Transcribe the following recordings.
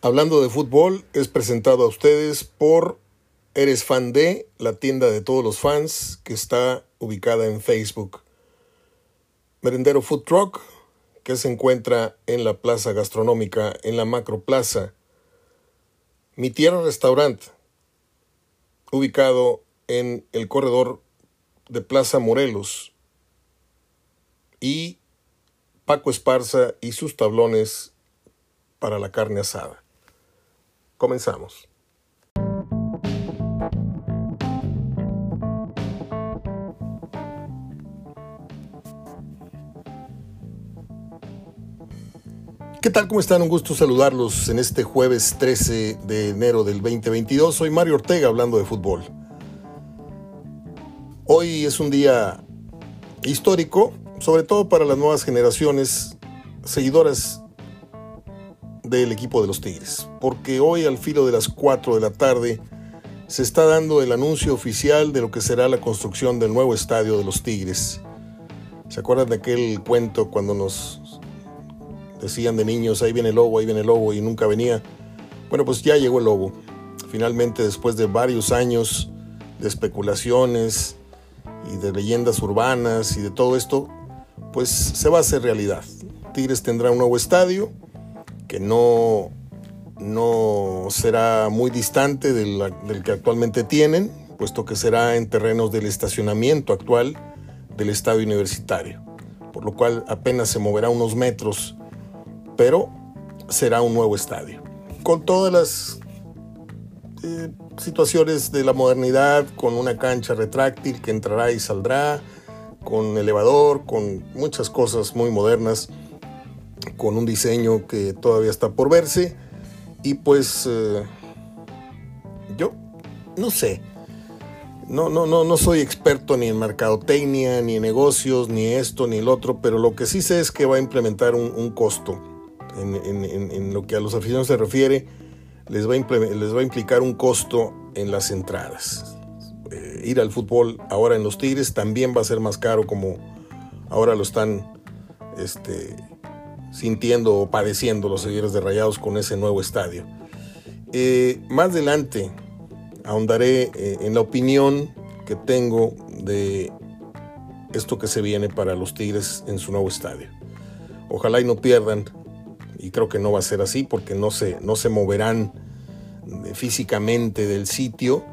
Hablando de fútbol, es presentado a ustedes por Eres Fan de, la tienda de todos los fans que está ubicada en Facebook. Merendero Food Truck, que se encuentra en la plaza gastronómica, en la Macro Plaza. Mi Tierra Restaurant, ubicado en el corredor de Plaza Morelos. Y Paco Esparza y sus tablones para la carne asada. Comenzamos. ¿Qué tal? ¿Cómo están? Un gusto saludarlos en este jueves 13 de enero del 2022. Soy Mario Ortega hablando de fútbol. Hoy es un día histórico, sobre todo para las nuevas generaciones seguidoras del equipo de los Tigres, porque hoy al filo de las 4 de la tarde se está dando el anuncio oficial de lo que será la construcción del nuevo estadio de los Tigres. ¿Se acuerdan de aquel cuento cuando nos decían de niños, ahí viene el lobo, ahí viene el lobo y nunca venía? Bueno, pues ya llegó el lobo. Finalmente, después de varios años de especulaciones y de leyendas urbanas y de todo esto, pues se va a hacer realidad. Tigres tendrá un nuevo estadio, que no, no será muy distante del, que actualmente tienen, puesto que será en terrenos del estacionamiento actual del estadio universitario, por lo cual apenas se moverá unos metros, pero será un nuevo estadio, con todas las eh, situaciones de la modernidad, con una cancha retráctil que entrará y saldrá, con elevador, con muchas cosas muy modernas con un diseño que todavía está por verse. Y pues eh, yo no sé. No, no, no, no soy experto ni en mercadotecnia, ni en negocios, ni esto, ni el otro, pero lo que sí sé es que va a implementar un, costo. En, lo que a los aficionados se refiere, les va, a les va a implicar un costo en las entradas. Eh, ir al fútbol ahora en los Tigres también va a ser más caro como ahora lo están este, sintiendo o padeciendo los seguidores de Rayados con ese nuevo estadio. Eh, más adelante ahondaré eh, en la opinión que tengo de esto que se viene para los Tigres en su nuevo estadio. Ojalá y no pierdan, y creo que no va a ser así porque no se, no se moverán físicamente del sitio,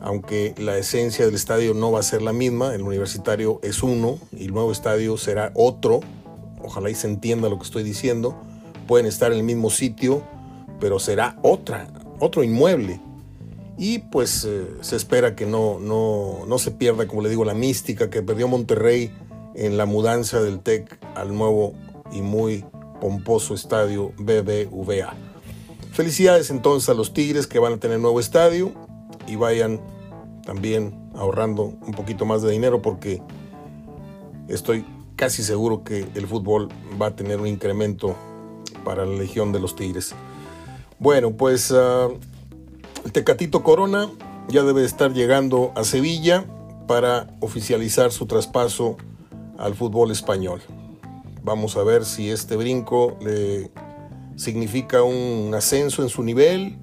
aunque la esencia del estadio no va a ser la misma, el universitario es uno y el nuevo estadio será otro, ojalá y se entienda lo que estoy diciendo, pueden estar en el mismo sitio, pero será otra, otro inmueble. Y pues eh, se espera que no, no, no se pierda, como le digo, la mística que perdió Monterrey en la mudanza del TEC al nuevo y muy pomposo estadio BBVA. Felicidades entonces a los Tigres que van a tener nuevo estadio y vayan también ahorrando un poquito más de dinero porque estoy casi seguro que el fútbol va a tener un incremento para la Legión de los Tigres. Bueno, pues ah, Tecatito Corona ya debe estar llegando a Sevilla para oficializar su traspaso al fútbol español. Vamos a ver si este brinco le significa un ascenso en su nivel,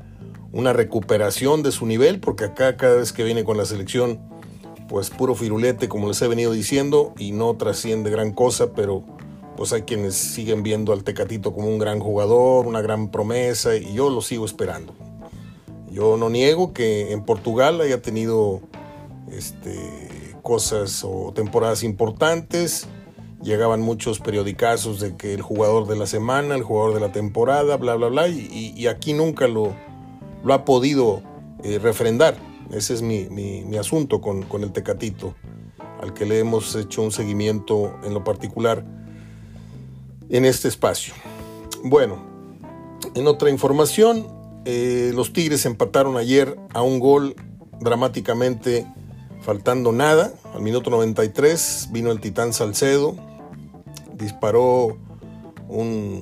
una recuperación de su nivel, porque acá cada vez que viene con la selección pues puro firulete, como les he venido diciendo, y no trasciende gran cosa, pero pues hay quienes siguen viendo al Tecatito como un gran jugador, una gran promesa, y yo lo sigo esperando. Yo no niego que en Portugal haya tenido este, cosas o temporadas importantes. Llegaban muchos periodicazos de que el jugador de la semana, el jugador de la temporada, bla, bla, bla, y, aquí nunca lo, ha podido eh, refrendar. Ese es mi, asunto con, el Tecatito, al que le hemos hecho un seguimiento en lo particular en este espacio. Bueno, en otra información, eh, los Tigres empataron ayer a un gol dramáticamente faltando nada. Al minuto 93 vino el Titán Salcedo, disparó un,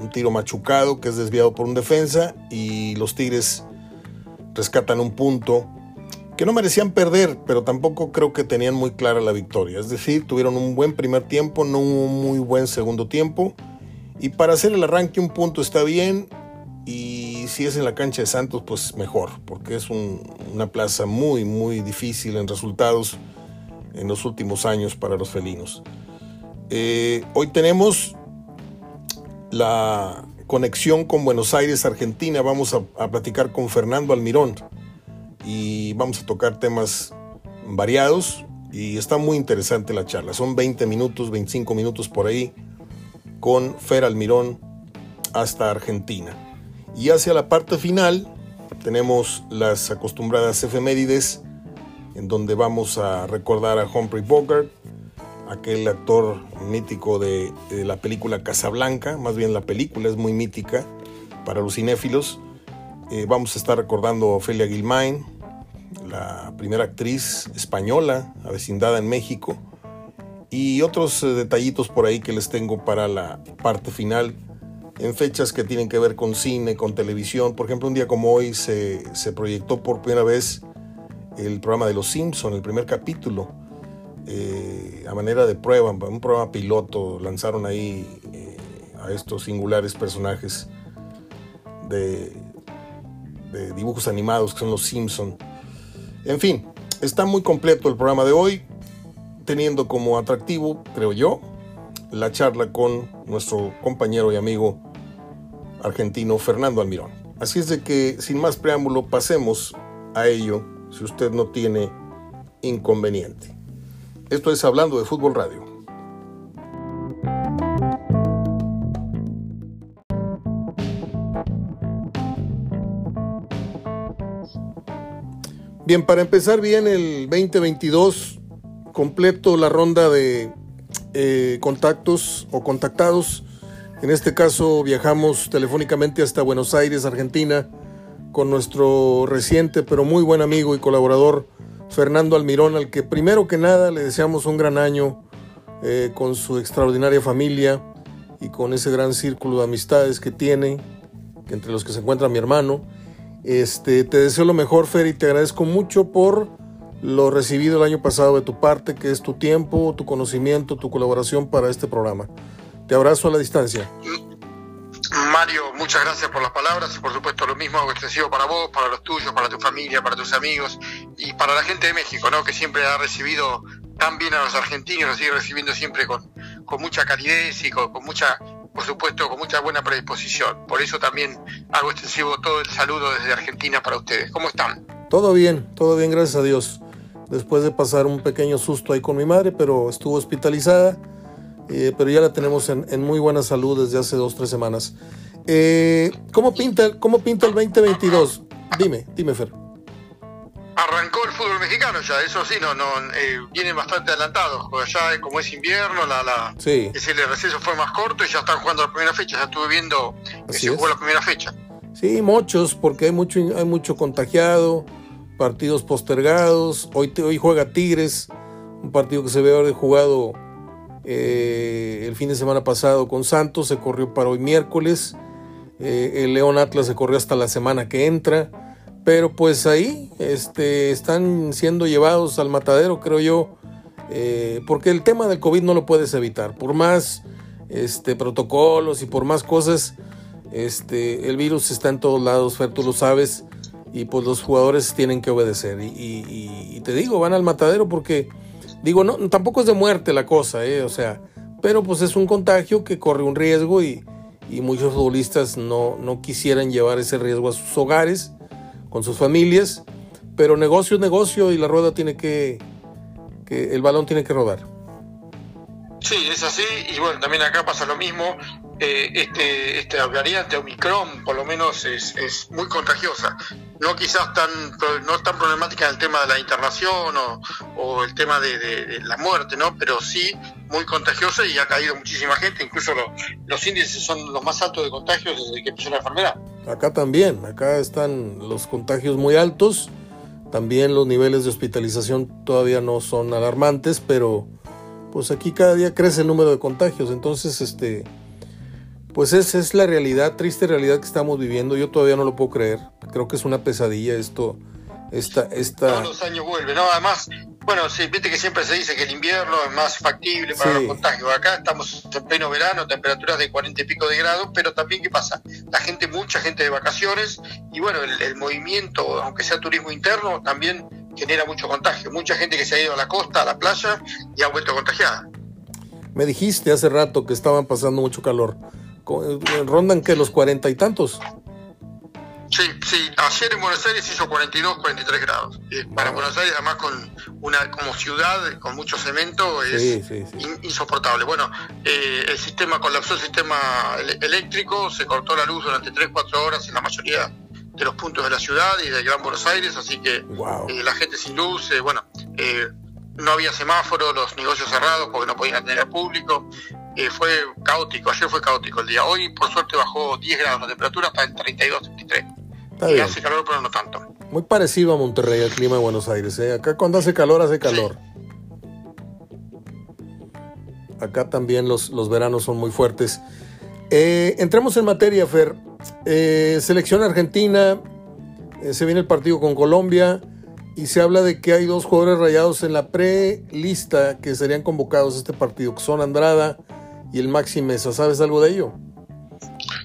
un, tiro machucado que es desviado por un defensa y los Tigres rescatan un punto que no merecían perder, pero tampoco creo que tenían muy clara la victoria. Es decir, tuvieron un buen primer tiempo, no un muy buen segundo tiempo. Y para hacer el arranque un punto está bien, y si es en la cancha de Santos, pues mejor, porque es una plaza muy, muy difícil en resultados en los últimos años para los felinos. Eh, hoy tenemos la conexión con Buenos Aires, Argentina. Vamos a, platicar con Fernando Almirón y vamos a tocar temas variados y está muy interesante la charla. Son 20 minutos, 25 minutos por ahí con Fer Almirón hasta Argentina. Y hacia la parte final tenemos las acostumbradas efemérides en donde vamos a recordar a Humphrey Bogart, aquel actor mítico de, la película Casablanca, más bien la película es muy mítica para los cinéfilos. Eh, vamos a estar recordando a Ophelia Gilmain, la primera actriz española avecindada en México, y otros eh, detallitos por ahí que les tengo para la parte final en fechas que tienen que ver con cine, con televisión. Por ejemplo, un día como hoy se, proyectó por primera vez el programa de Los Simpson, el primer capítulo, eh, a manera de prueba, un programa piloto. Lanzaron ahí eh, a estos singulares personajes de, de dibujos animados que son Los Simpson. En fin, está muy completo el programa de hoy, teniendo como atractivo, creo yo, la charla con nuestro compañero y amigo argentino Fernando Almirón. Así es de que, sin más preámbulo, pasemos a ello si usted no tiene inconveniente. Esto es Hablando de Fútbol Radio. Bien, para empezar bien el 2022, completo la ronda de eh, contactos o contactados. En este caso viajamos telefónicamente hasta Buenos Aires, Argentina, con nuestro reciente pero muy buen amigo y colaborador Fernando Almirón, al que primero que nada le deseamos un gran año eh, con su extraordinaria familia y con ese gran círculo de amistades que tiene, entre los que se encuentra mi hermano. Este, te deseo lo mejor, Fer, y te agradezco mucho por lo recibido el año pasado de tu parte, que es tu tiempo, tu conocimiento, tu colaboración para este programa. Te abrazo a la distancia. Mario, muchas gracias por las palabras y por supuesto lo mismo extensivo para vos, para los tuyos, para tu familia, para tus amigos y para la gente de México, ¿no? que siempre ha recibido tan bien a los argentinos, nos sigue recibiendo siempre con, con mucha calidez y con, con, mucha, por supuesto, con mucha buena predisposición. Por eso también hago extensivo todo el saludo desde Argentina para ustedes. ¿Cómo están? Todo bien, todo bien, gracias a Dios después de pasar un pequeño susto ahí con mi madre, pero estuvo hospitalizada, eh, pero ya la tenemos en, muy buena salud desde hace dos, tres semanas. Eh, ¿cómo, pinta, ¿Cómo pinta el 2022? Dime, dime Fer. Arrancó el fútbol mexicano ya, eso sí, no, no eh, vienen bastante adelantados, ya como es invierno, la, la, sí. ese receso fue más corto y ya están jugando la primera fecha, ya estuve viendo que se jugó la primera fecha. Sí, muchos, porque hay mucho, hay mucho contagiado, partidos postergados. Hoy, hoy juega Tigres, un partido que se ve haber jugado eh, el fin de semana pasado con Santos, se corrió para hoy miércoles. Eh, el León Atlas se corrió hasta la semana que entra. Pero pues ahí este, están siendo llevados al matadero, creo yo, eh, porque el tema del COVID no lo puedes evitar. Por más este, protocolos y por más cosas, este, el virus está en todos lados, Fer, tú lo sabes y pues los jugadores tienen que obedecer. Y, te digo, van al matadero porque, digo, no, tampoco es de muerte la cosa, ¿eh? o sea, pero pues es un contagio que corre un riesgo y, muchos futbolistas no, no quisieran llevar ese riesgo a sus hogares, con sus familias, pero negocio es negocio y la rueda tiene que, que el balón tiene que rodar. Sí, es así, y bueno, también acá pasa lo mismo. Eh, este, esta variante Omicron por lo menos es, es, muy contagiosa. No quizás tan, no tan problemática en el tema de la internación o, el tema de, la muerte, ¿no? pero sí muy contagiosa y ha caído muchísima gente, incluso los índices son los más altos de contagios desde que empezó la enfermedad. Acá también, acá están los contagios muy altos, también los niveles de hospitalización todavía no son alarmantes, pero pues aquí cada día crece el número de contagios, entonces este pues esa es la realidad, triste realidad que estamos viviendo. Yo todavía no lo puedo creer. Creo que es una pesadilla esto, Esta, esta... Todos los años vuelve, ¿no? Además, bueno, sí, viste que siempre se dice que el invierno es más factible para los contagios. Acá estamos en pleno verano, temperaturas de 40 y pico de grados, pero también, ¿qué pasa? La gente, mucha gente de vacaciones, y bueno, el, movimiento, aunque sea turismo interno, también genera mucho contagio. Mucha gente que se ha ido a la costa, a la playa, y ha vuelto contagiada. Me dijiste hace rato que estaban pasando mucho calor. Eh, ¿Rondan que los cuarenta y tantos? Sí, sí, ayer en Buenos Aires hizo 42, 43 grados. para Buenos Aires, además con una como ciudad con mucho cemento, es insoportable. Bueno, eh, el sistema colapsó el sistema eléctrico, se cortó la luz durante 3, 4 horas en la mayoría de los puntos de la ciudad y de Gran Buenos Aires, así que eh, la gente sin luz, eh, bueno, no había semáforo, los negocios cerrados porque no podían tener público. Fue caótico, ayer fue caótico el día. Hoy, por suerte, bajó 10 grados la temperatura, hasta en 32, 33 y hace calor, pero no tanto. Muy parecido a Monterrey, el clima de Buenos Aires. ¿eh? Acá cuando hace calor, hace calor. Acá también los, los veranos son muy fuertes. Eh, entremos en materia, Fer. Eh, selección argentina, eh, se viene el partido con Colombia y se habla de que hay dos jugadores rayados en la pre-lista que serían convocados a este partido, que son Andrada y el Maxi Mesa. ¿Sabes algo de ello?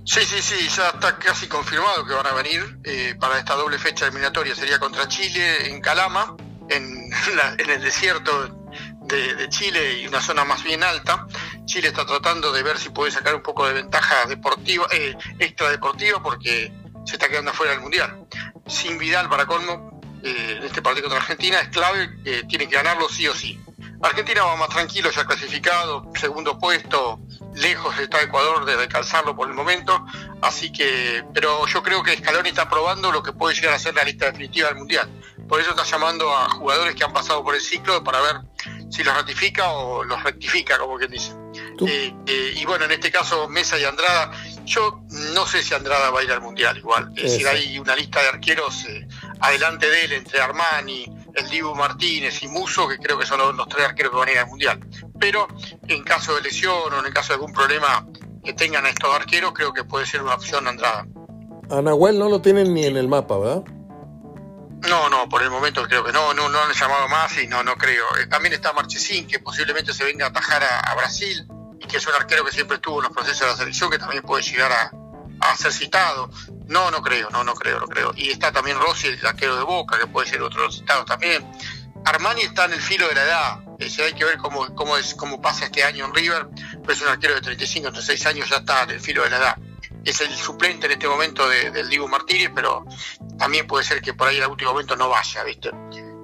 Sí, sí, sí, ya está casi confirmado que van a venir eh, para esta doble fecha eliminatoria. Sería contra Chile en Calama, en, el desierto de, Chile y una zona más bien alta. Chile está tratando de ver si puede sacar un poco de ventaja deportiva, eh, extra deportiva, porque se está quedando fuera del Mundial. Sin Vidal para colmo, eh, en este partido contra Argentina es clave, tiene que ganarlo sí o sí. Argentina va más tranquilo, ya clasificado, segundo puesto, lejos está Ecuador de calzarlo por el momento, así que, pero yo creo que Scaloni está probando lo que puede llegar a ser la lista definitiva del Mundial. Por eso está llamando a jugadores que han pasado por el ciclo para ver si los ratifica o los rectifica, como quien dice. Eh, eh, y bueno, en este caso Mesa y Andrada, yo no sé si Andrada va a ir al Mundial igual. Es decir, hay una lista de arqueros eh, adelante de él, entre Armani, el Dibu Martínez y Muso, que creo que son los, los tres arqueros que van a ir al Mundial pero en caso de lesión o en caso de algún problema que tengan estos arqueros, creo que puede ser una opción Andrada. A Nahuel no lo tienen ni en el mapa, ¿verdad? No, no, por el momento creo que no, no, no han llamado más y no, no creo. Eh, también está Marchesín, que posiblemente se venga a atajar a, Brasil y que es un arquero que siempre estuvo en los procesos de la selección, que también puede llegar a, a ser citado. No, no creo, no, no creo, no creo. Y está también Rossi, el arquero de Boca, que puede ser otro citados también. Armani está en el filo de la edad, hay que ver cómo, cómo, es, cómo pasa este año en River, pero es un arquero de 35, 36 años, ya está en el filo de la edad. Es el suplente en este momento del Dibu Martínez, pero también puede ser que por ahí en el último momento no vaya, ¿viste?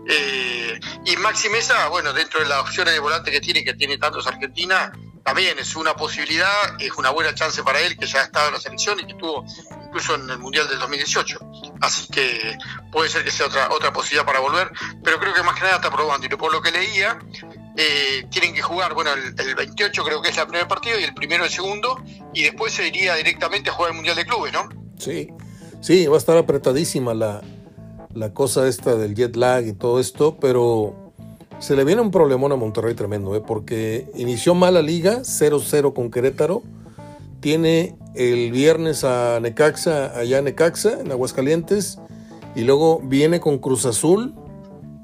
Eh, y Maxi Mesa, bueno, dentro de las opciones de volante que tiene, que tiene tantos Argentina, también es una posibilidad, es una buena chance para él, que ya ha estado en la selección y que estuvo incluso en el Mundial del 2018. Así que puede ser que sea otra, otra posibilidad para volver, pero creo que más que nada está probando. Y por lo que leía, eh, tienen que jugar, bueno, el, 28 creo que es el primer partido y el primero el segundo, y después se iría directamente a jugar el Mundial de Clubes, ¿no? Sí, sí, va a estar apretadísima la, la cosa esta del jet lag y todo esto, pero se le viene un problemón a Monterrey tremendo, ¿eh? porque inició mal la liga, 0-0 con Querétaro. Tiene el viernes a Necaxa, allá en Necaxa, en Aguascalientes. Y luego viene con Cruz Azul,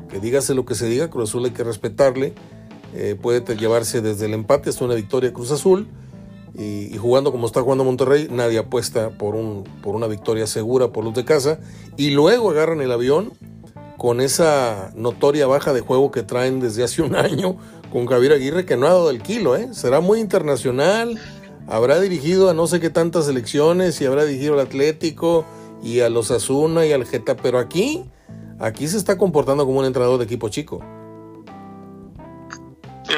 que dígase lo que se diga, Cruz Azul hay que respetarle. Eh, puede llevarse desde el empate hasta una victoria Cruz Azul. Y, jugando como está jugando Monterrey, nadie apuesta por, un, por una victoria segura por los de casa. Y luego agarran el avión con esa notoria baja de juego que traen desde hace un año con Javier Aguirre, que no ha dado el kilo, ¿eh? Será muy internacional, habrá dirigido a no sé qué tantas selecciones y habrá dirigido al Atlético y a los Asuna y al Geta, pero aquí, aquí se está comportando como un entrenador de equipo chico.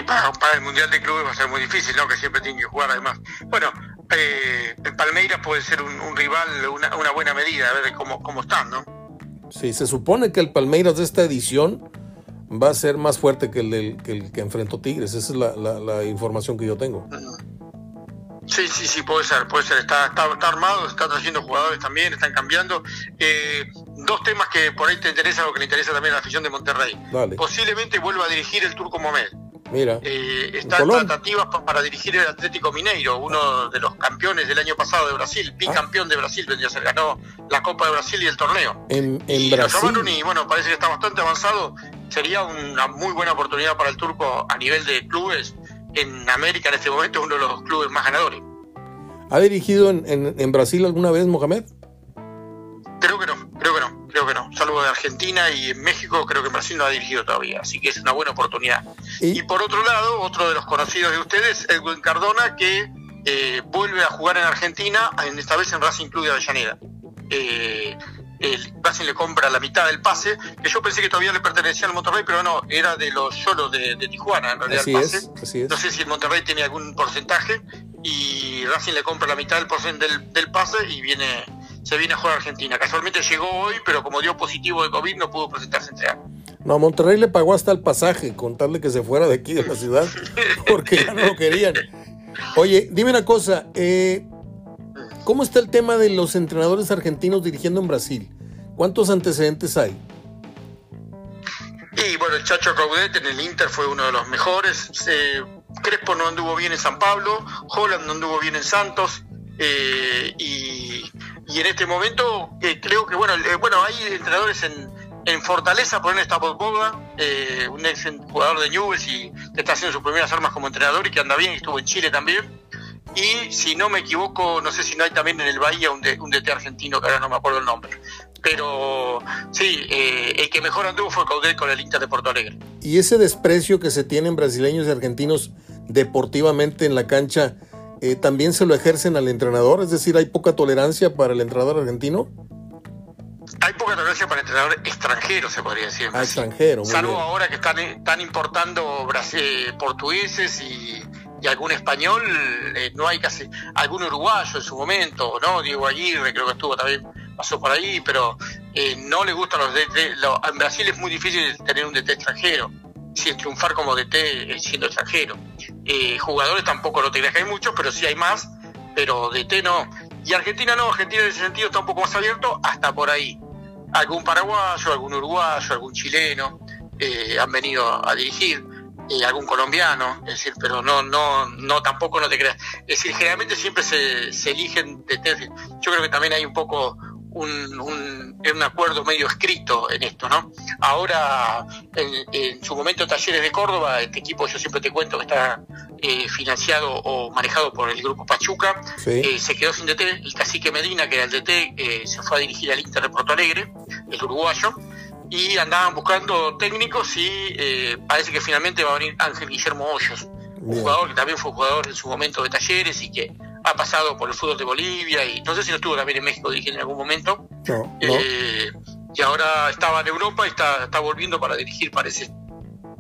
para, el Mundial de Clubes va a ser muy difícil, ¿no? Que siempre tiene que jugar además. Bueno, eh, Palmeiras puede ser un, rival, una, una, buena medida, a ver cómo, cómo están, ¿no? Sí, se supone que el Palmeiras de esta edición va a ser más fuerte que el, del, que, el que enfrentó Tigres. Esa es la, información que yo tengo. Sí, sí, sí, puede ser, puede ser. Está, está, armado, está trayendo jugadores también, están cambiando. Eh, dos temas que por ahí te interesan o que le interesa también a la afición de Monterrey. Posiblemente vuelva a dirigir el Turco Mohamed. Mira. Eh, está en tratativas para dirigir el Atlético Mineiro, uno de los campeones del año pasado de Brasil, bicampeón de Brasil, vendría a ser, ganó la Copa de Brasil y el torneo. En, en Brasil. y bueno, parece que está bastante avanzado. Sería una muy buena oportunidad para el turco a nivel de clubes. En América en este momento es uno de los clubes más ganadores. ¿Ha dirigido en, en Brasil alguna vez, Mohamed? Creo que no. Salvo de Argentina y en México, creo que Brasil no ha dirigido todavía. Así que es una buena oportunidad. Y, por otro lado, otro de los conocidos de ustedes, Edwin Cardona, que eh, vuelve a jugar en Argentina, en, esta vez en Racing Club de Avellaneda. Eh, el Racing le compra la mitad del pase, que yo pensé que todavía le pertenecía al Monterrey, pero no, era de los solos de, Tijuana, en realidad así Es, así es. No sé si el Monterrey tiene algún porcentaje, y Racing le compra la mitad del, porcentaje del, del pase y viene se viene a jugar a Argentina. Casualmente llegó hoy, pero como dio positivo de COVID no pudo presentarse en este No, Monterrey le pagó hasta el pasaje, contarle que se fuera de aquí de la ciudad, porque ya no lo querían. Oye, dime una cosa, eh, ¿cómo está el tema de los entrenadores argentinos dirigiendo en Brasil? ¿Cuántos antecedentes hay? Y bueno, el Chacho Caudet en el Inter fue uno de los mejores. Crespo no anduvo bien en San Pablo, Holland no anduvo bien en Santos. Eh, y y en este momento eh, creo que bueno eh, bueno hay entrenadores en, en Fortaleza por esta Boga, eh, un ex jugador de Newell's y que está haciendo sus primeras armas como entrenador y que anda bien, estuvo en Chile también. Y si no me equivoco, no sé si no hay también en el Bahía un, un DT argentino, que ahora no me acuerdo el nombre. Pero sí, eh, el que mejor anduvo fue Caudet con el Inter de Porto Alegre. Y ese desprecio que se tienen brasileños y argentinos deportivamente en la cancha, eh, también se lo ejercen al entrenador, es decir, hay poca tolerancia para el entrenador argentino. Hay poca tolerancia para el entrenador extranjero, se podría decir. Ah, extranjero. Salvo ahora que están, están importando portugueses y, algún español, eh, no hay casi, algún uruguayo en su momento, ¿no? Diego Aguirre creo que estuvo también, pasó por ahí, pero eh, no le gustan los DT. en Brasil es muy difícil tener un DT extranjero sin triunfar como DT eh, siendo extranjero. Eh, jugadores tampoco lo te que hay muchos, pero sí hay más, pero DT no. Y Argentina no, Argentina en ese sentido está un poco más abierto hasta por ahí. Algún paraguayo, algún uruguayo, algún chileno eh, han venido a dirigir, algún colombiano, es decir, pero no, no, no, tampoco no te creas. Es decir, generalmente siempre se, eligen DT. Yo creo que también hay un poco un, un, acuerdo medio escrito en esto, ¿no? Ahora, en, su momento Talleres de Córdoba, este equipo yo siempre te cuento que está eh, financiado o manejado por el grupo Pachuca, eh, se quedó sin DT, el cacique Medina, que era el DT, eh, se fue a dirigir al Inter de Porto Alegre, el uruguayo, y andaban buscando técnicos y parece que finalmente va a venir Ángel Guillermo Hoyos, un jugador que también fue jugador en su momento de Talleres y que ha pasado por el fútbol de Bolivia y no sé si no estuvo también en México dirigiendo en algún momento. Eh, y ahora estaba en Europa y está, está volviendo para dirigir, parece,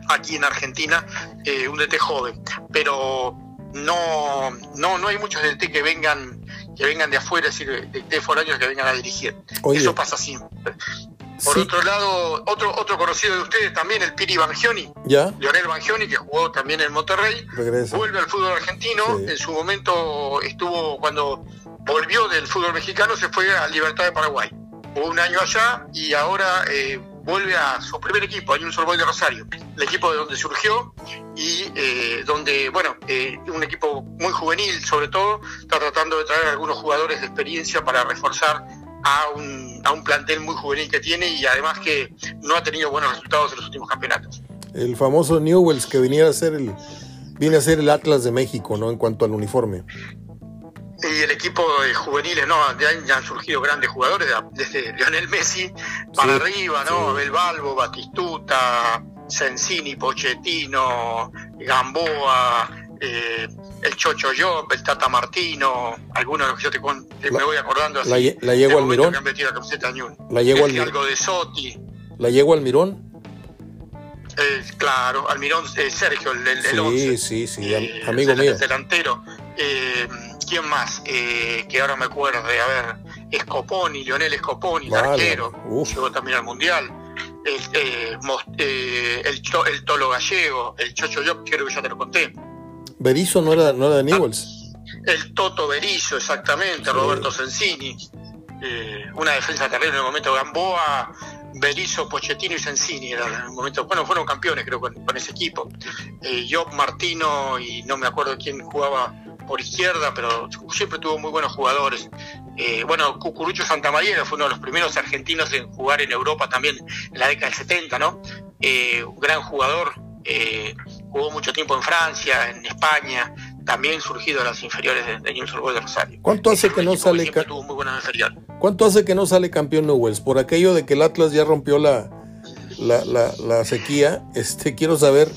aquí en Argentina, eh, un DT joven. Pero no, no, no hay muchos DT que vengan que vengan de afuera, es decir, de, de foráneos que vengan a dirigir. Eso pasa siempre. Por otro lado, otro otro conocido de ustedes también, el Piri Bangioni. ¿Ya? Leonel Bangioni, que jugó también en Monterrey. Vuelve al fútbol argentino. En su momento estuvo, cuando volvió del fútbol mexicano, se fue a Libertad de Paraguay. Jugó un año allá y ahora eh, vuelve a su primer equipo, un Boys de Rosario. El equipo de donde surgió y eh, donde, bueno, eh, un equipo muy juvenil sobre todo, está tratando de traer algunos jugadores de experiencia para reforzar a un, a un plantel muy juvenil que tiene y además que no ha tenido buenos resultados en los últimos campeonatos. El famoso Newells que venía a ser el, viene a ser el Atlas de México, ¿no? En cuanto al uniforme. Y el equipo de juveniles, ¿no? De ahí ya han surgido grandes jugadores, desde Lionel Messi para arriba, ¿no? Abel Balbo, Batistuta, Sensini, Pochettino, Gamboa, eh, el Chocho Job, el Tata Martino, algunos de los que yo te, me voy acordando así. La, la llego al Mirón. La llego al Algo de Soti. La llego al Mirón. Eh, claro, Almirón eh, Sergio, el, el, sí, sí, sí, eh, amigo mío. delantero. Eh, ¿Quién más? que ahora me acuerdo, a ver, Escoponi, Lionel Escoponi, el arquero, llegó también al Mundial. El, el, el, Tolo Gallego, el Chocho Job, creo que ya te lo conté. Berizo no era, no era de Newells. El Toto Berizo, exactamente, Roberto Sensini. eh, una defensa terrible en el momento Gamboa, Berizzo, Pochettino y Sensini en el momento, bueno, fueron campeones creo con, ese equipo. Eh, Job Martino y no me acuerdo quién jugaba por izquierda, pero siempre tuvo muy buenos jugadores. Eh, bueno, Cucurucho Santamaría fue uno de los primeros argentinos en jugar en Europa también en la década del 70, ¿no? Eh, un gran jugador, eh, jugó mucho tiempo en Francia, en España, también surgido de las inferiores de, de Newell's de Rosario. ¿Cuánto hace que no sale ¿Cuánto hace que no sale campeón Newells? Por aquello de que el Atlas ya rompió la, la, la, sequía, este quiero saber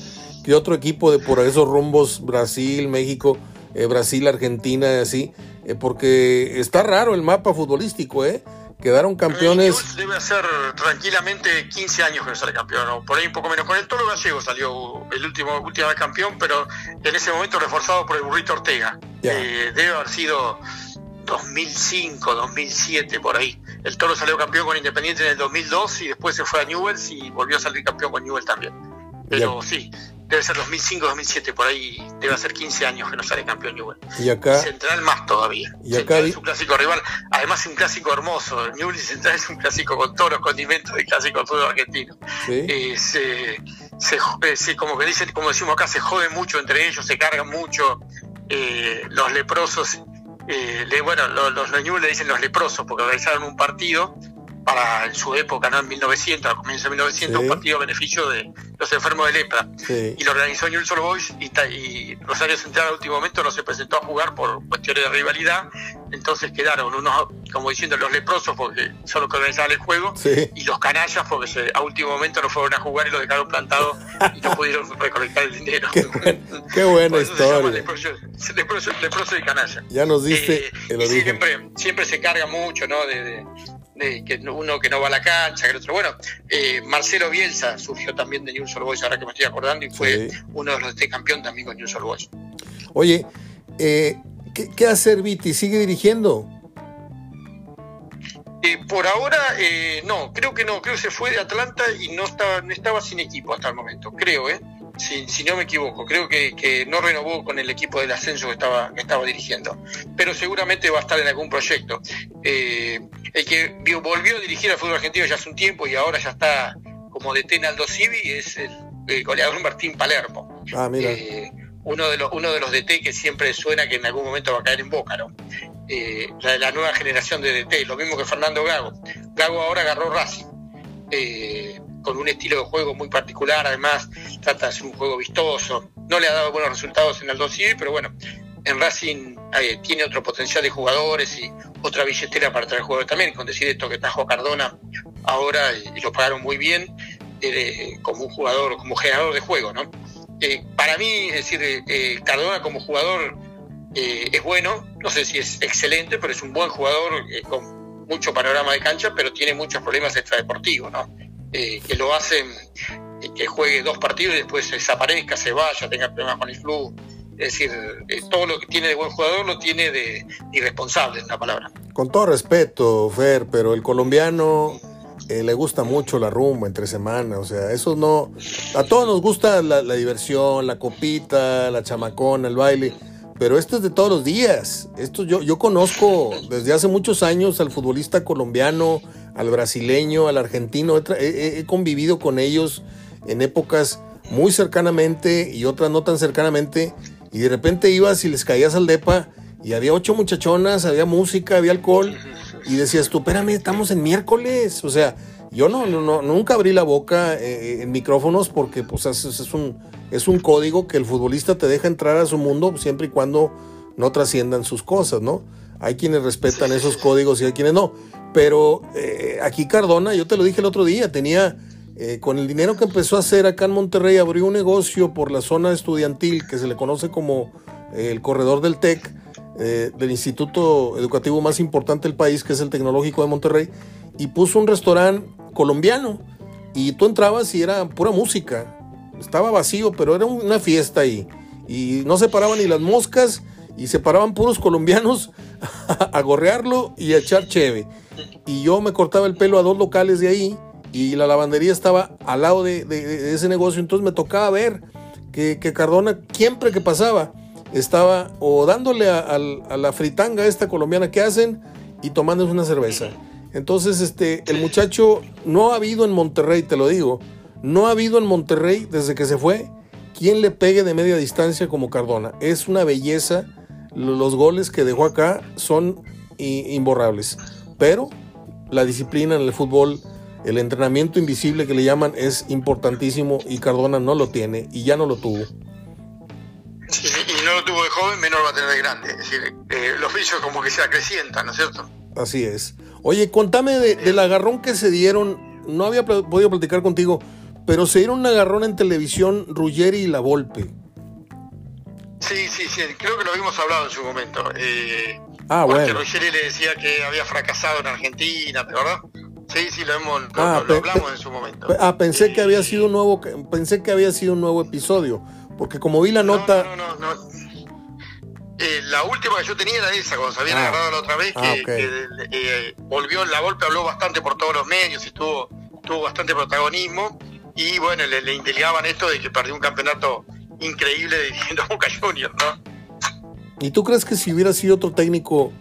qué otro equipo de por esos rumbos, Brasil, México, eh, Brasil, Argentina, así, eh, porque está raro el mapa futbolístico, ¿eh? Quedaron campeones. debe hacer tranquilamente 15 años que no sale campeón, o por ahí un poco menos. Con el Toro Gallego salió el último última vez campeón, pero en ese momento reforzado por el Burrito Ortega. Eh, debe haber sido 2005, 2007, por ahí. El Toro salió campeón con Independiente en el 2002 y después se fue a Newell's y volvió a salir campeón con Newell's también. Pero sí, debe ser 2005, 2007, por ahí debe ser 15 años que no sale campeón Newell. Y acá. Central más todavía. Y acá. Es un clásico rival. Además, es un clásico hermoso. Newell y Central es un clásico con todos los condimentos del clásico fútbol argentino. Eh, se, como que dicen, como decimos acá, se jode mucho entre ellos, se cargan mucho. Eh, los leprosos, eh, le, bueno, los, los, Newell le dicen los leprosos porque organizaron un partido para en su época, ¿no? en 1900, a comienzos de 1900, un partido a beneficio de los enfermos de lepra. Y lo organizó Newell's Old Boys y, y, Rosario Central al último momento no se presentó a jugar por cuestiones de rivalidad. Entonces quedaron unos, como diciendo, los leprosos porque son los que organizaban el juego y los canallas porque se, a último momento no fueron a jugar y los dejaron plantados y no pudieron recolectar el dinero. Qué, buena historia. Leproso, leproso, y canalla. Ya nos diste eh, el origen. Siempre, siempre se carga mucho ¿no? de que uno que no va a la cancha, que el otro. Bueno, eh, Marcelo Bielsa surgió también de News All Boys, ahora que me estoy acordando, y fue uno de los de este campeón también con News All Boys. Oye, eh, ¿qué, ¿qué, hacer Viti? ¿Sigue dirigiendo? Eh, por ahora, no, creo que no, creo que se fue de Atlanta y no estaba, no estaba sin equipo hasta el momento, creo, ¿eh? Si, no me equivoco. Creo que, no renovó con el equipo del ascenso que estaba, que estaba dirigiendo. Pero seguramente va a estar en algún proyecto. Eh, el que volvió a dirigir al fútbol argentino ya hace un tiempo y ahora ya está como de Aldo Civi es el, goleador Martín Palermo. Ah, mira. Eh, uno de los uno de los DT que siempre suena que en algún momento va a caer en boca, ¿no? Eh, la, la nueva generación de DT, lo mismo que Fernando Gago. Gago ahora agarró Racing. Eh, con un estilo de juego muy particular, además trata de hacer un juego vistoso. No le ha dado buenos resultados en el dossier, pero bueno, en Racing eh, tiene otro potencial de jugadores y otra billetera para traer jugadores también, con decir esto que trajo Cardona ahora y, lo pagaron muy bien eh, como un jugador, como generador de juego, ¿no? Eh, para mí, es decir, Cardona como jugador es bueno, no sé si es excelente, pero es un buen jugador con mucho panorama de cancha, pero tiene muchos problemas extradeportivos, ¿no? Eh, que lo hacen eh, que juegue dos partidos y después desaparezca, se vaya, tenga problemas con el club. Es decir, eh, todo lo que tiene de buen jugador lo tiene de irresponsable, en la palabra. Con todo respeto, Fer, pero el colombiano le gusta mucho la rumba entre semana, o sea, eso no... A todos nos gusta la, diversión, la copita, la chamacona, el baile, pero esto es de todos los días. Esto yo, yo conozco desde hace muchos años al futbolista colombiano, al brasileño, al argentino. He, convivido con ellos en épocas muy cercanamente y otras no tan cercanamente. Y de repente ibas y les caías al depa y había ocho muchachonas, había música, había alcohol. Y decías tú, espérame, estamos en miércoles. O sea, yo no, no, nunca abrí la boca eh, en micrófonos porque pues, es, un, es un código que el futbolista te deja entrar a su mundo siempre y cuando no trasciendan sus cosas, ¿no? Hay quienes respetan esos códigos y hay quienes no. Pero eh, aquí Cardona, yo te lo dije el otro día, tenía, eh, con el dinero que empezó a hacer acá en Monterrey, abrió un negocio por la zona estudiantil que se le conoce como eh, el corredor del TEC, del instituto educativo más importante del país, que es el Tecnológico de Monterrey, y puso un restaurante colombiano. Y tú entrabas y era pura música. Estaba vacío, pero era una fiesta ahí. Y no se paraban ni las moscas y se paraban puros colombianos a, gorrearlo y a echar cheve. Y yo me cortaba el pelo a dos locales de ahí y la lavandería estaba al lado de, ese negocio, entonces me tocaba ver que, Cardona, siempre que pasaba, estaba o dándole a, la fritanga esta colombiana que hacen y tomándose una cerveza. Entonces, este, el muchacho no ha habido en Monterrey, te lo digo, no ha habido en Monterrey desde que se fue quien le pegue de media distancia como Cardona. Es una belleza. Los goles que dejó acá son imborrables. Pero la disciplina en el fútbol, el entrenamiento invisible que le llaman, es importantísimo y Cardona no lo tiene y ya no lo tuvo. y no lo tuvo de joven, menor va a tener de grande. Es decir, eh, los vicios como que se acrecientan, ¿no es cierto? Así es. Oye, contame del agarrón que se dieron. No había podido platicar contigo, pero se dieron un agarrón en televisión Ruggeri y La Volpe. Sí, sí, sí, creo que lo habíamos hablado en su momento. Eh, ah, bueno. Ruggeri le decía que había fracasado en Argentina, ¿verdad? Sí, sí, lo, hemos, ah, hablamos en su momento. Ah, pensé que había sido un nuevo, pensé que había sido un nuevo episodio, porque como vi la nota. No, no, no. Eh, la última que yo tenía era esa, cuando se habían ah. agarrado la otra vez, ah, que, eh, volvió la golpe, habló bastante por todos los medios y tuvo, tuvo bastante protagonismo. Y bueno, le, le esto de que perdió un campeonato increíble dirigiendo a Boca Juniors, ¿no? ¿Y tú crees que si hubiera sido otro técnico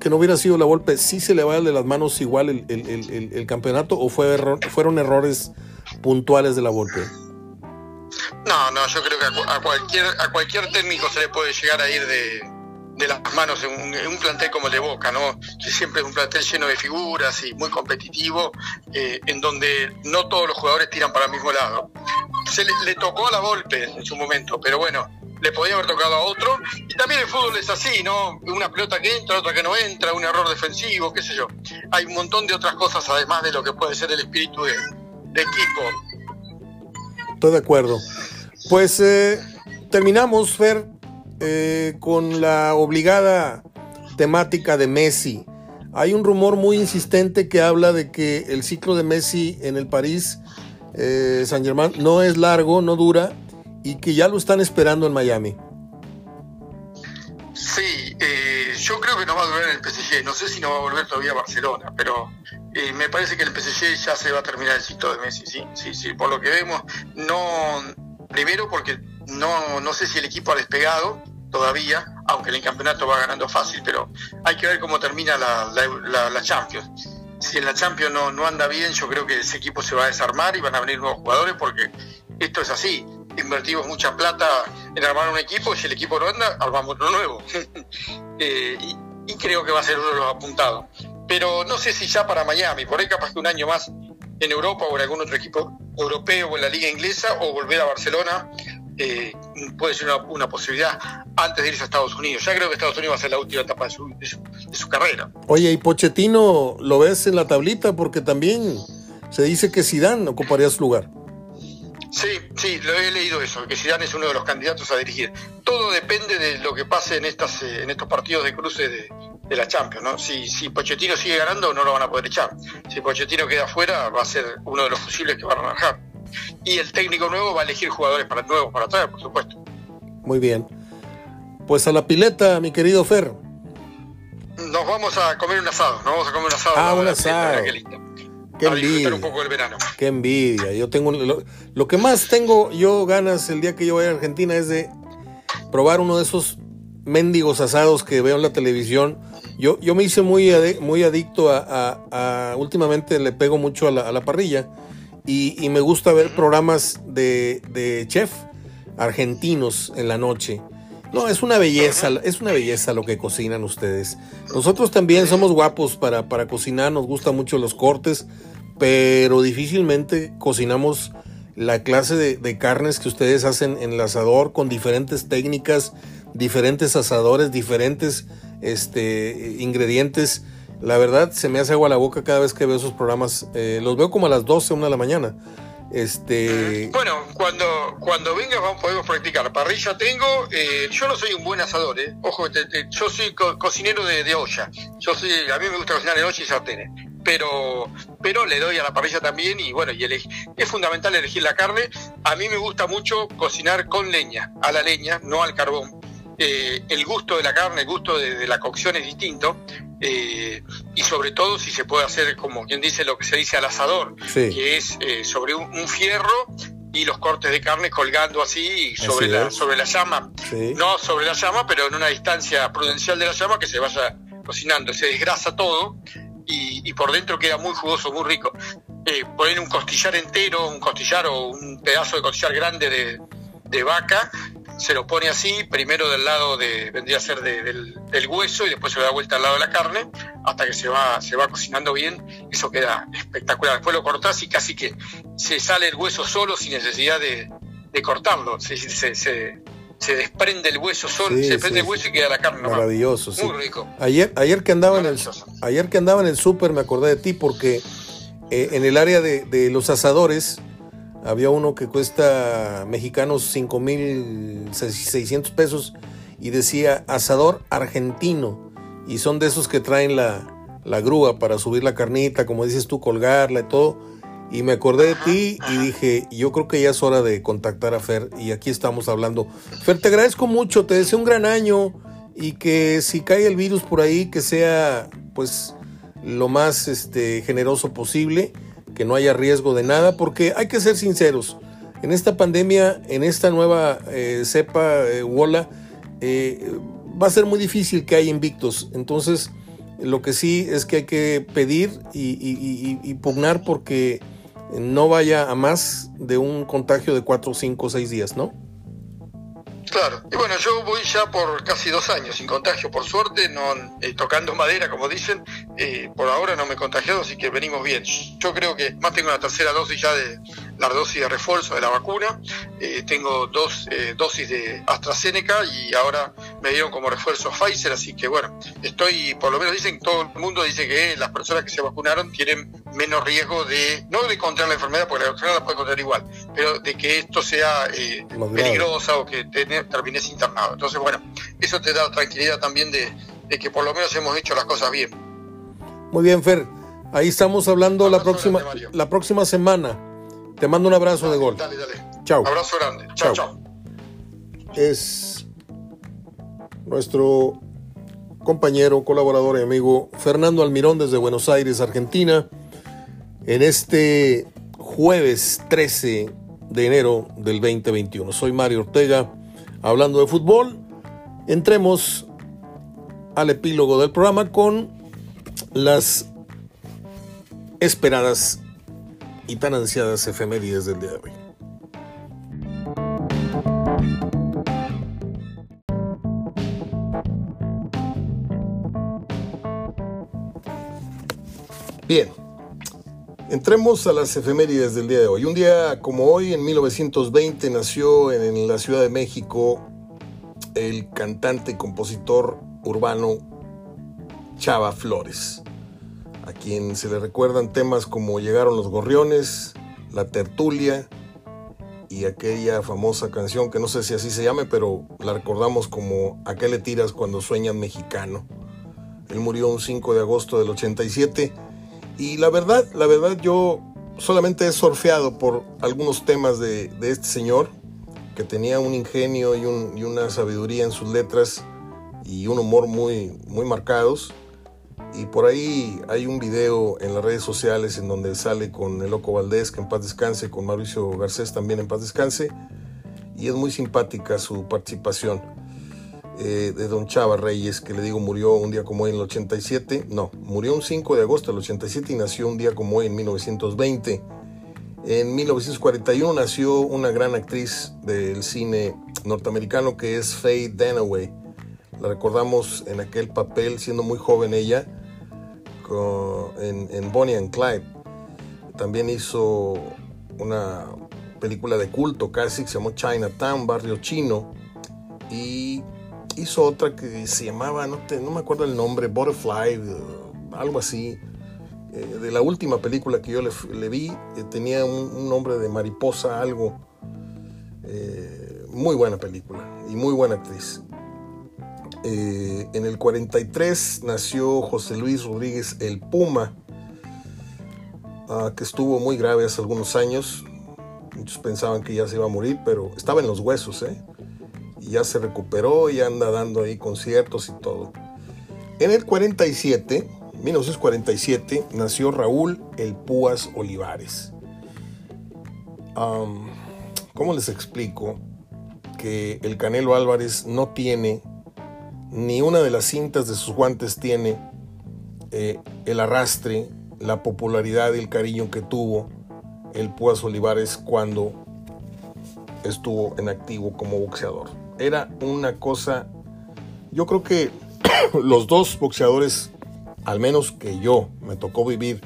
que no hubiera sido la golpe, sí se le va de las manos igual el, el, el, campeonato o fue fueron errores puntuales de la golpe? No, no, yo creo que a, cualquier, a cualquier técnico se le puede llegar a ir de, de las manos en un, plantel como el de Boca, ¿no? Que siempre es un plantel lleno de figuras y muy competitivo, eh, en donde no todos los jugadores tiran para el mismo lado. Se le, tocó a la golpe en su momento, pero bueno, le podía haber tocado a otro. Y también el fútbol es así, ¿no? Una pelota que entra, otra que no entra, un error defensivo, qué sé yo. Hay un montón de otras cosas además de lo que puede ser el espíritu de, equipo. Estoy de acuerdo. Pues eh, terminamos, Fer, eh, con la obligada temática de Messi. Hay un rumor muy insistente que habla de que el ciclo de Messi en el París eh, Saint Germain no es largo, no dura y que ya lo están esperando en Miami. Sí, eh, yo creo que no va a volver en el PSG. No sé si no va a volver todavía a Barcelona, pero me parece que el PSG ya se va a terminar el ciclo de Messi. Sí, sí, sí. Por lo que vemos, no. Primero porque no, no sé si el equipo ha despegado todavía, aunque el campeonato va ganando fácil, pero hay que ver cómo termina la, la, Champions. Si en la Champions no, no anda bien, yo creo que ese equipo se va a desarmar y van a venir nuevos jugadores porque esto es así. Invertimos mucha plata en armar un equipo y si el equipo no anda, armamos otro nuevo. Eh, y, creo que va a ser uno de los apuntados. Pero no sé si ya para Miami, por ahí capaz que un año más en Europa o en algún otro equipo europeo o en la liga inglesa o volver a Barcelona eh, puede ser una, posibilidad antes de irse a Estados Unidos. Ya creo que Estados Unidos va a ser la última etapa de su, carrera. Oye, ¿y Pochettino lo ves en la tablita? Porque también se dice que Zidane ocuparía su lugar. Sí, sí, lo he leído eso, que Zidane es uno de los candidatos a dirigir. Todo depende de lo que pase en estas eh, en estos partidos de cruce de, la Champions, ¿no? Si, si Pochettino sigue ganando, no lo van a poder echar. Si Pochettino queda afuera, va a ser uno de los fusibles que van a bajar y el técnico nuevo va a elegir jugadores para nuevos para traer, por supuesto. Muy bien. Pues a la pileta, mi querido Fer. Nos vamos a comer un asado, nos vamos a comer un asado. Ah, un asado. Qué envidia. un poco el verano. Qué envidia. Yo tengo lo, que más tengo yo ganas el día que yo vaya a Argentina es de probar uno de esos mendigos asados que veo en la televisión. Yo, yo me hice muy, muy adicto a, últimamente le pego mucho a la, a la parrilla y, me gusta ver programas de, chef argentinos en la noche. No, es una belleza, es una belleza lo que cocinan ustedes. Nosotros también somos guapos para, para cocinar, nos gustan mucho los cortes, pero difícilmente cocinamos la clase de, de, carnes que ustedes hacen en el asador con diferentes técnicas, diferentes asadores, diferentes este, ingredientes la verdad, se me hace agua la boca cada vez que veo esos programas. Eh, los veo como a las 12, una de la mañana. Este... Bueno, cuando, cuando vengas vamos, podemos practicar. Parrilla tengo, eh, yo no soy un buen asador, eh. ojo, yo soy cocinero de, olla. Yo soy, a mí me gusta cocinar en olla y sartenes, pero, pero le doy a la parrilla también y bueno, y es fundamental elegir la carne. A mí me gusta mucho cocinar con leña, a la leña, no al carbón. El gusto de la carne, el gusto de la cocción es distinto. Eh, y sobre todo si se puede hacer, como quien dice, lo que se dice al asador, que es eh, sobre un, fierro y los cortes de carne colgando así sobre, la, sobre la llama. No sobre la llama, pero en una distancia prudencial de la llama que se vaya cocinando, se desgrasa todo y, por dentro queda muy jugoso, muy rico. Eh, ponen un costillar entero, un costillar o un pedazo de costillar grande de, de vaca se lo pone así, primero del lado de, vendría a ser del, hueso y después se lo da vuelta al lado de la carne, hasta que se va, se va cocinando bien, eso queda espectacular. Después lo cortás y casi que se sale el hueso solo sin necesidad de, cortarlo, se, se, desprende el hueso solo, se desprende el hueso y queda la carne. Maravilloso, Muy rico. Ayer, ayer que andaba en el, ayer que andaba en el súper me acordé de ti porque eh, en el área de, de los asadores, había uno que cuesta mexicanos 5.600 pesos y decía asador argentino. Y son de esos que traen la, grúa para subir la carnita, como dices tú, colgarla y todo. Y me acordé de ti y dije, yo creo que ya es hora de contactar a Fer y aquí estamos hablando. Fer, te agradezco mucho, te deseo un gran año y que si cae el virus por ahí, que sea pues lo más este, generoso posible que no haya riesgo de nada, porque hay que ser sinceros, en esta pandemia, en esta nueva eh, cepa eh, Wola, eh, va a ser muy difícil que haya invictos. Entonces, lo que sí es que hay que pedir y, pugnar porque no vaya a más de un contagio de 4, 5, 6 días, ¿no? Claro, y bueno, yo voy ya por casi dos años sin contagio, por suerte, no tocando madera, como dicen, por ahora no me he contagiado, así que venimos bien. Yo creo que más tengo la tercera dosis ya de, la dosis de refuerzo de la vacuna. Eh, tengo dos eh, dosis de AstraZeneca y ahora me dieron como refuerzo Pfizer, así que bueno, estoy, por lo menos dicen, todo el mundo dice que las personas que se vacunaron tienen menos riesgo de, no de contraer la enfermedad, porque la enfermedad la puede contraer igual, pero de que esto sea eh, peligrosa o que termines internado. Entonces, bueno, eso te da tranquilidad también de, que por lo menos hemos hecho las cosas bien. Muy bien, Fer. Ahí estamos hablando la próxima, la próxima semana. Te mando un abrazo de gol. Dale, dale. Chao. Abrazo grande. Chao, chao. Es nuestro compañero, colaborador y amigo Fernando Almirón desde Buenos Aires, Argentina, en este jueves 13 de enero del 2021. Soy Mario Ortega, hablando de fútbol. Entremos al epílogo del programa con las esperadas y tan ansiadas efemérides del día de hoy. Bien, entremos a las efemérides del día de hoy. Un día como hoy, en 1920, nació en la Ciudad de México el cantante y compositor urbano Chava Flores a quien se le recuerdan temas como Llegaron los Gorriones, La Tertulia y aquella famosa canción que no sé si así se llame, pero la recordamos como ¿A qué le tiras cuando sueñas mexicano? Él murió un 5 de agosto del 87 y la verdad, la verdad yo solamente he surfeado por algunos temas de, este señor que tenía un ingenio y, y, una sabiduría en sus letras y un humor muy, muy marcados y por ahí hay un video en las redes sociales en donde sale con el Loco Valdés, que en paz descanse, con Mauricio Garcés también en paz descanse. Y es muy simpática su participación. Eh, de don Chava Reyes, que le digo murió un día como hoy en el 87. No, murió un 5 de agosto del 87 y nació un día como hoy en 1920. En 1941 nació una gran actriz del cine norteamericano que es Faye Dunaway. La recordamos en aquel papel, siendo muy joven ella, en, Bonnie and Clyde. También hizo una película de culto casi que se llamó Chinatown, Barrio Chino. Y hizo otra que se llamaba, no, no me acuerdo el nombre, Butterfly, algo así. Eh, de la última película que yo le, vi, eh, tenía un, nombre de mariposa, algo. Eh, muy buena película y muy buena actriz. Eh, en el 43 nació José Luis Rodríguez el Puma, ah, que estuvo muy grave hace algunos años. Muchos pensaban que ya se iba a morir, pero estaba en los huesos, ¿eh? Y ya se recuperó y anda dando ahí conciertos y todo. En el 47, 1947, nació Raúl El Púas Olivares. ¿Cómo les explico que el Canelo Álvarez no tiene ni una de las cintas de sus guantes tiene eh, el arrastre, la popularidad y el cariño que tuvo el Púas Olivares cuando estuvo en activo como boxeador. Era una cosa, yo creo que los dos boxeadores, al menos que yo, me tocó vivir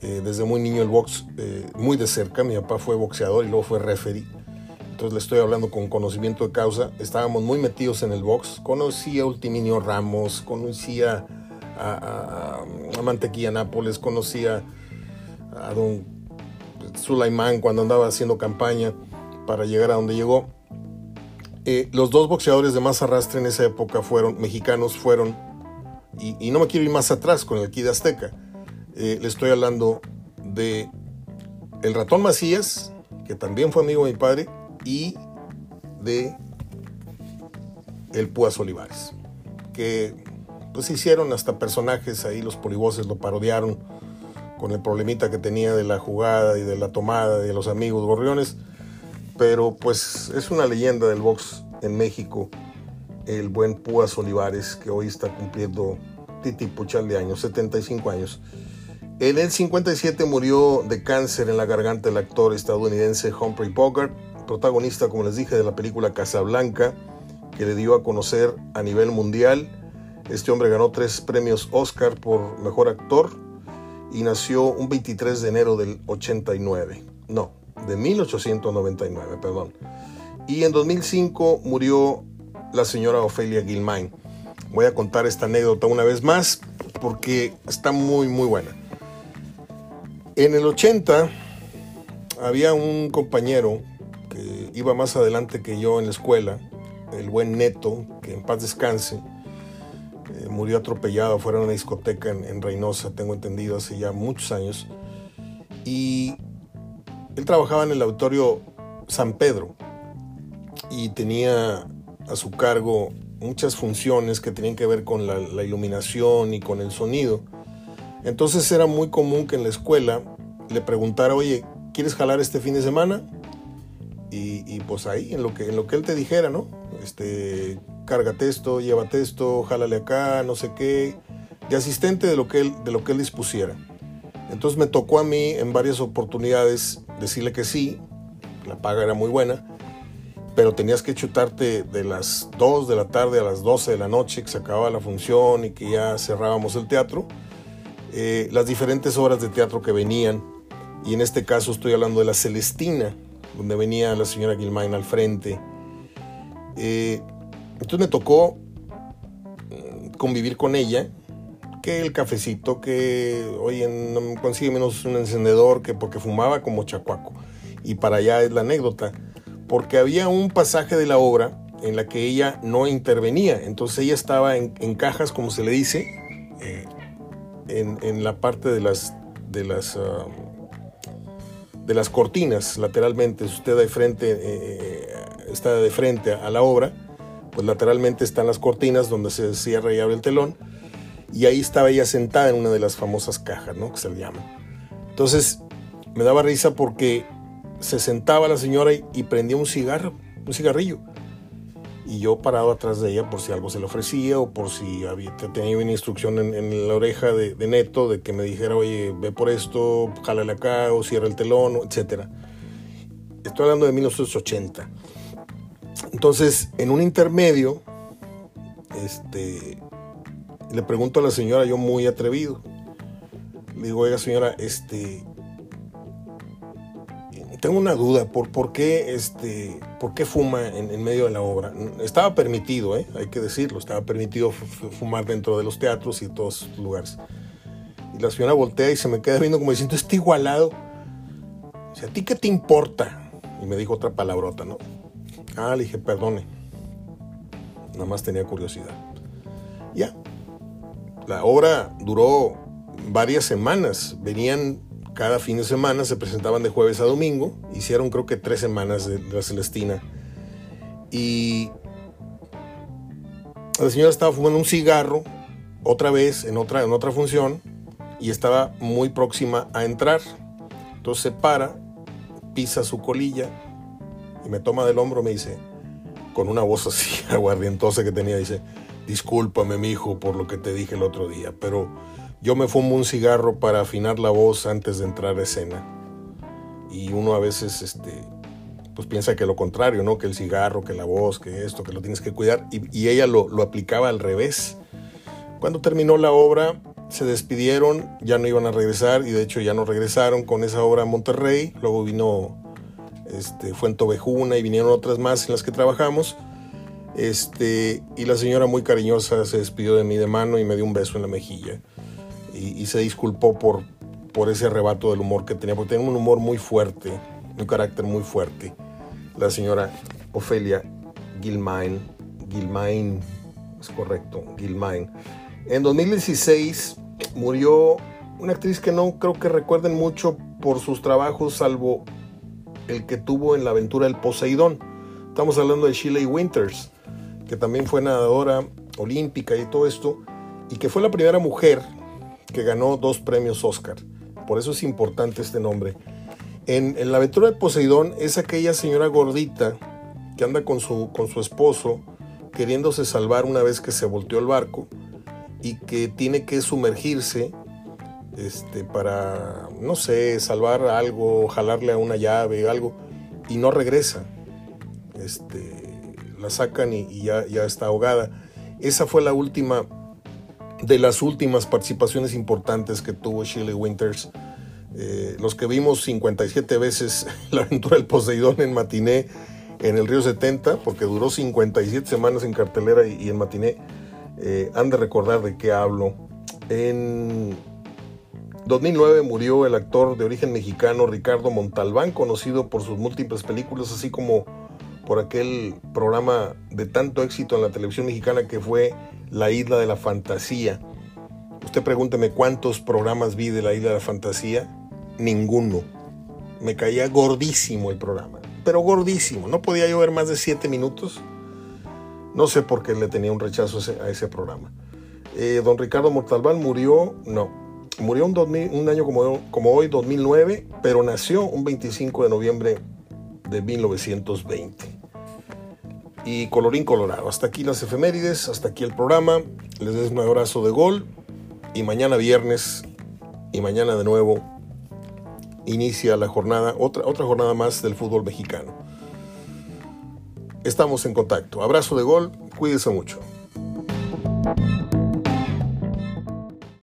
eh, desde muy niño el box eh, muy de cerca. Mi papá fue boxeador y luego fue referee. Entonces le estoy hablando con conocimiento de causa. Estábamos muy metidos en el box. Conocí a Ultiminio Ramos, conocía a, a, Mantequilla Nápoles, conocía a don Sulaimán cuando andaba haciendo campaña para llegar a donde llegó. Eh, los dos boxeadores de más arrastre en esa época fueron mexicanos, fueron, y, no me quiero ir más atrás con el Kid Azteca, eh, le estoy hablando de el ratón Macías, que también fue amigo de mi padre, y de el Púas Olivares, que pues hicieron hasta personajes ahí, los polivoces lo parodiaron con el problemita que tenía de la jugada y de la tomada de los amigos gorriones, pero pues es una leyenda del box en México, el buen Púas Olivares, que hoy está cumpliendo Titi Puchal de años, 75 años. En el 57 murió de cáncer en la garganta el actor estadounidense Humphrey Bogart, protagonista, como les dije, de la película Casablanca, que le dio a conocer a nivel mundial. Este hombre ganó tres premios Oscar por mejor actor y nació un 23 de enero del 89. No, de 1899, perdón. Y en 2005 murió la señora Ofelia Gilmain. Voy a contar esta anécdota una vez más porque está muy, muy buena. En el 80 había un compañero iba más adelante que yo en la escuela, el buen Neto, que en paz descanse, eh, murió atropellado fuera de una discoteca en, en, Reynosa, tengo entendido, hace ya muchos años. Y él trabajaba en el auditorio San Pedro y tenía a su cargo muchas funciones que tenían que ver con la, la iluminación y con el sonido. Entonces era muy común que en la escuela le preguntara, oye, ¿quieres jalar este fin de semana? Y, pues ahí, en lo, que, en lo que él te dijera, ¿no? Este, cárgate esto, llévate esto, jálale acá, no sé qué, de asistente de lo que él, de lo que él dispusiera. Entonces me tocó a mí en varias oportunidades decirle que sí, la paga era muy buena, pero tenías que chutarte de las 2 de la tarde a las 12 de la noche que se acababa la función y que ya cerrábamos el teatro eh, las diferentes obras de teatro que venían, y en este caso estoy hablando de la Celestina, donde venía la señora Gilmain al frente. Eh, entonces me tocó mm, convivir con ella, que el cafecito, que oye, no consigue menos un encendedor, que porque fumaba como chacuaco. Y para allá es la anécdota, porque había un pasaje de la obra en la que ella no intervenía, entonces ella estaba en, cajas, como se le dice, eh, en, la parte de las, de las, ah, de las cortinas lateralmente. Si usted de frente, eh, eh, está de frente a la obra, pues lateralmente están las cortinas donde se cierra y abre el telón. Y ahí estaba ella sentada en una de las famosas cajas, ¿no? Que se le llaman. Entonces, me daba risa porque se sentaba la señora y, y prendía un cigarro, un cigarrillo y yo parado atrás de ella por si algo se le ofrecía o por si había, tenía una instrucción en, la oreja de, Neto de que me dijera, oye, ve por esto, jálale acá o cierra el telón, etc. Estoy hablando de 1980. Entonces, en un intermedio, este, le pregunto a la señora, yo muy atrevido, le digo, oiga señora, este, tengo una duda, ¿por, por, qué, este, ¿por qué fuma en, medio de la obra? Estaba permitido, ¿eh? hay que decirlo, estaba permitido fumar dentro de los teatros y todos los lugares. Y la señora voltea y se me queda viendo como diciendo, está igualado. Dice, ¿a ti qué te importa? Y me dijo otra palabrota, ¿no? Ah, le dije, perdone. Nada más tenía curiosidad. Ya. La obra duró varias semanas. Venían cada fin de semana, se presentaban de jueves a domingo, hicieron creo que tres semanas de, la Celestina. Y la señora estaba fumando un cigarro, otra vez, en otra, en otra función, y estaba muy próxima a entrar. Entonces se para, pisa su colilla y me toma del hombro, me dice, con una voz así aguardientosa que tenía, dice, discúlpame, mi hijo, por lo que te dije el otro día, pero yo me fumo un cigarro para afinar la voz antes de entrar a escena. Y uno a veces, este, pues piensa que lo contrario, ¿no? Que el cigarro, que la voz, que esto, que lo tienes que cuidar. Y, ella lo, lo aplicaba al revés. Cuando terminó la obra, se despidieron, ya no iban a regresar y de hecho ya no regresaron con esa obra a Monterrey. Luego vino este, Fuentovejuna y vinieron otras más en las que trabajamos. Este, y la señora muy cariñosa se despidió de mí de mano y me dio un beso en la mejilla. Y, se disculpó por, por ese arrebato del humor que tenía, porque tenía un humor muy fuerte, un carácter muy fuerte. La señora Ofelia Gilmain, Gilmain, es correcto, Gilmain. En 2016 murió una actriz que no creo que recuerden mucho por sus trabajos, salvo el que tuvo en la aventura del Poseidón. Estamos hablando de Shirley Winters que también fue nadadora olímpica y todo esto, y que fue la primera mujer que ganó dos premios Oscar. Por eso es importante este nombre. En, la aventura de Poseidón es aquella señora gordita que anda con su, con su esposo queriéndose salvar una vez que se volteó el barco y que tiene que sumergirse este, para, no sé, salvar algo, jalarle a una llave, algo, y no regresa. Este, la sacan y, ya, está ahogada. Esa fue la última de las últimas participaciones importantes que tuvo Shirley Winters. Eh, los que vimos 57 veces la aventura del Poseidón en matiné en el Río 70, porque duró 57 semanas en cartelera y, en matiné, eh, han de recordar de qué hablo. En 2009 murió el actor de origen mexicano Ricardo Montalbán, conocido por sus múltiples películas, así como por aquel programa de tanto éxito en la televisión mexicana que fue La Isla de la Fantasía. Usted pregúnteme cuántos programas vi de La Isla de la Fantasía. Ninguno. Me caía gordísimo el programa. Pero gordísimo. No podía yo ver más de siete minutos. No sé por qué le tenía un rechazo a ese programa. Eh, don Ricardo Mortalbán murió, no, murió un, un año como, como hoy, 2009, pero nació un 25 de noviembre de 1920 y colorín colorado. Hasta aquí las efemérides, hasta aquí el programa. Les des un abrazo de gol y mañana viernes y mañana de nuevo inicia la jornada, otra, otra jornada más del fútbol mexicano. Estamos en contacto. Abrazo de gol, cuídense mucho.